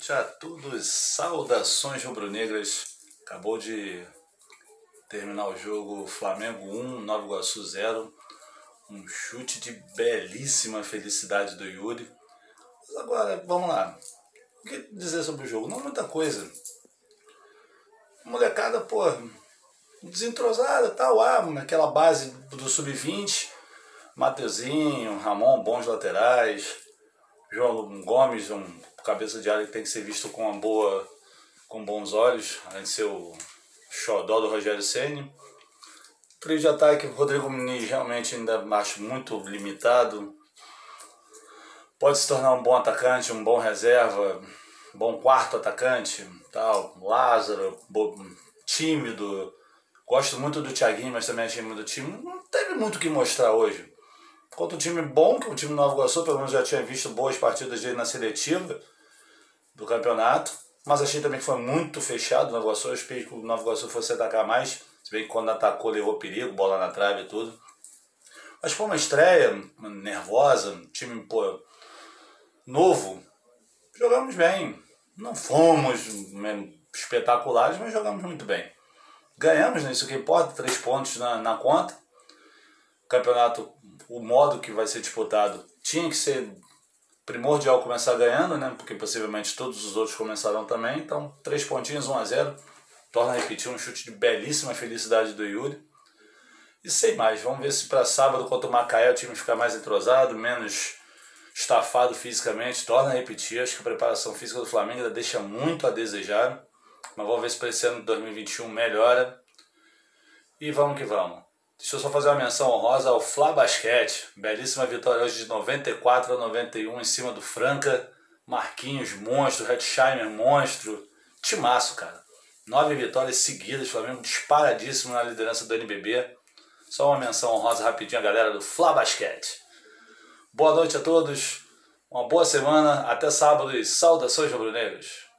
noite a todos, saudações rubro-negras. Acabou de terminar o jogo Flamengo 1, Nova Iguaçu 0. Um chute de belíssima felicidade do Yuri. Mas agora, vamos lá. O que dizer sobre o jogo? Não muita coisa. Molecada, pô, desentrosada, tal, ah, naquela base do sub-20. Mateuzinho, Ramon, bons laterais. João Gomes, um cabeça de área que tem que ser visto com uma boa, com bons olhos, além de ser o xodó do Rogério Ceni. Trio de ataque, Rodrigo Muniz realmente ainda acho muito limitado. Pode se tornar um bom atacante, um bom reserva, bom quarto atacante, tal. Lázaro, tímido. Gosto muito do Thiaguinho, mas também é time do time. Não teve muito o que mostrar hoje. Contra um time bom, que o time do Nova Iguaçu, pelo menos já tinha visto boas partidas dele na seletiva do campeonato. Mas achei também que foi muito fechado o Nova Iguaçu. Eu esperei que o Nova Iguaçu fosse atacar mais. Se bem que quando atacou levou perigo, bola na trave e tudo. Mas foi uma estreia nervosa, time pô, novo. Jogamos bem. Não fomos espetaculares, mas jogamos muito bem. Ganhamos, né? Isso que importa, três pontos na, na conta. Campeonato, o modo que vai ser disputado tinha que ser primordial começar ganhando, né? Porque possivelmente todos os outros começarão também. Então, três pontinhos, 1 a 0 Torna a repetir um chute de belíssima felicidade do Yuri. E sei mais, vamos ver se para sábado contra o Macaé o time ficar mais entrosado, menos estafado fisicamente. Torna a repetir, acho que a preparação física do Flamengo ainda deixa muito a desejar. Mas vamos ver se para esse ano de 2021 melhora. E vamos que vamos. Deixa eu só fazer uma menção honrosa ao Fla Basquete. Belíssima vitória hoje de 94 a 91 em cima do Franca. Marquinhos, monstro. Redsheimer, monstro. Timaço, cara. Nove vitórias seguidas. Flamengo disparadíssimo na liderança do NBB. Só uma menção honrosa rapidinho a galera do Fla Basquete. Boa noite a todos. Uma boa semana. Até sábado e saudações rubro-negros.